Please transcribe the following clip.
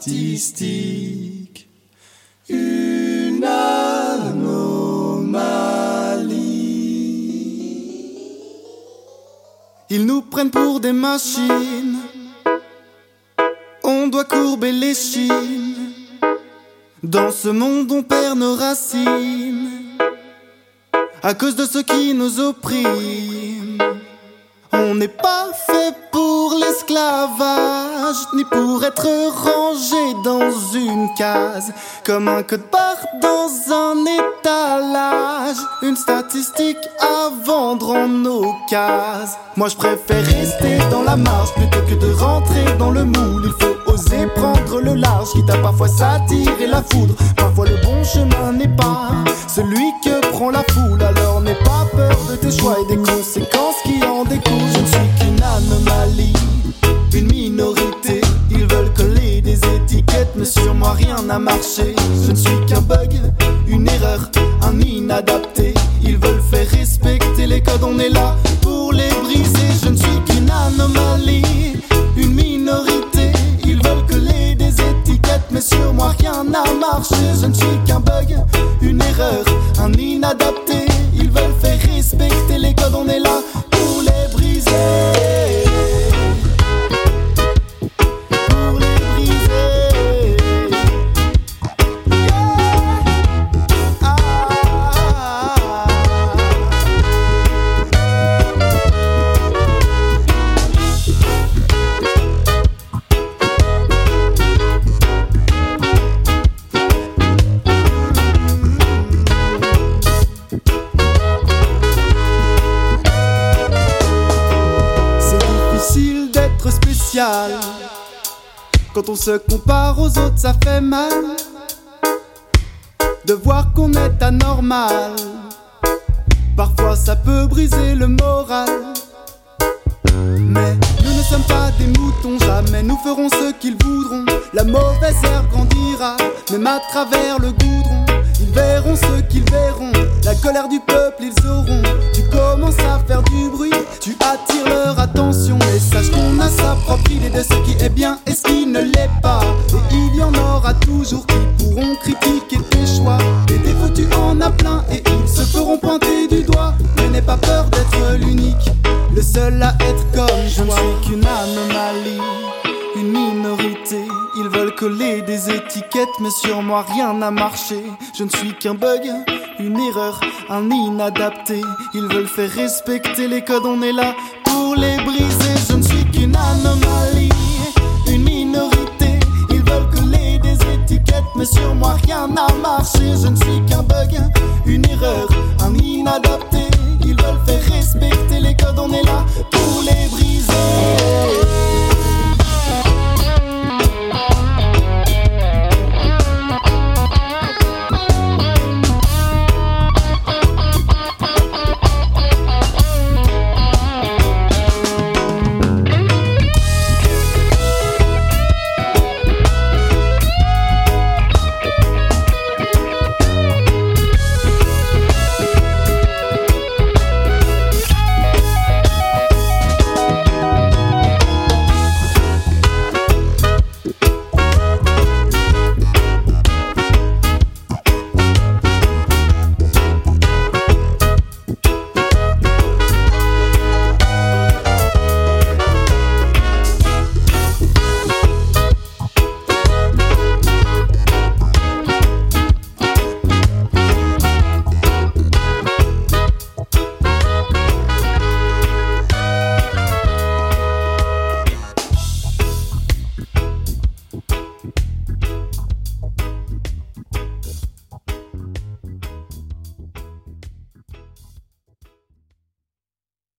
statistique, une anomalie. Ils nous prennent pour des machines, on doit courber les chines. Dans ce monde, on perd nos racines à cause de ceux qui nous oppriment. On n'est pas fait l'esclavage, ni pour être rangé dans une case, comme un code barre dans un étalage, une statistique à vendre en nos cases. Moi je préfère rester dans la marge plutôt que de rentrer dans le moule. Il faut oser prendre le large, quitte à parfois s'attirer la foudre. Parfois le bon chemin n'est pas celui que prend la foule, alors n'aie pas peur de tes choix et des conséquences Je ne suis qu'un bug, une erreur, un inadapté. Ils veulent faire respecter les codes, on est là pour les briser. Je ne suis qu'une anomalie, une minorité. Ils veulent coller des étiquettes, mais sur moi rien n'a marché. Je ne suis qu'un bug, une erreur, un inadapté. Spécial. Quand on se compare aux autres, ça fait mal. De voir qu'on est anormal. Parfois, ça peut briser le moral. Mais nous ne sommes pas des moutons, jamais nous ferons ce qu'ils voudront. La mauvaise herbe grandira, même à travers le goudron. Ils verront ce qu'ils verront, la colère du peuple ils auront. Tu commences à faire du bruit, tu attires leur attention. En plein et ils se feront pointer du doigt. Mais n'aie pas peur d'être l'unique, le seul à être comme je ne suis qu'une anomalie, une minorité. Ils veulent coller des étiquettes, mais sur moi rien n'a marché. Je ne suis qu'un bug, une erreur, un inadapté. Ils veulent faire respecter les codes, on est là pour les briser. Je ne suis qu'une anomalie, mais sur moi rien n'a marché. Je ne suis qu'un bug, une erreur, un inadapté. Ils veulent faire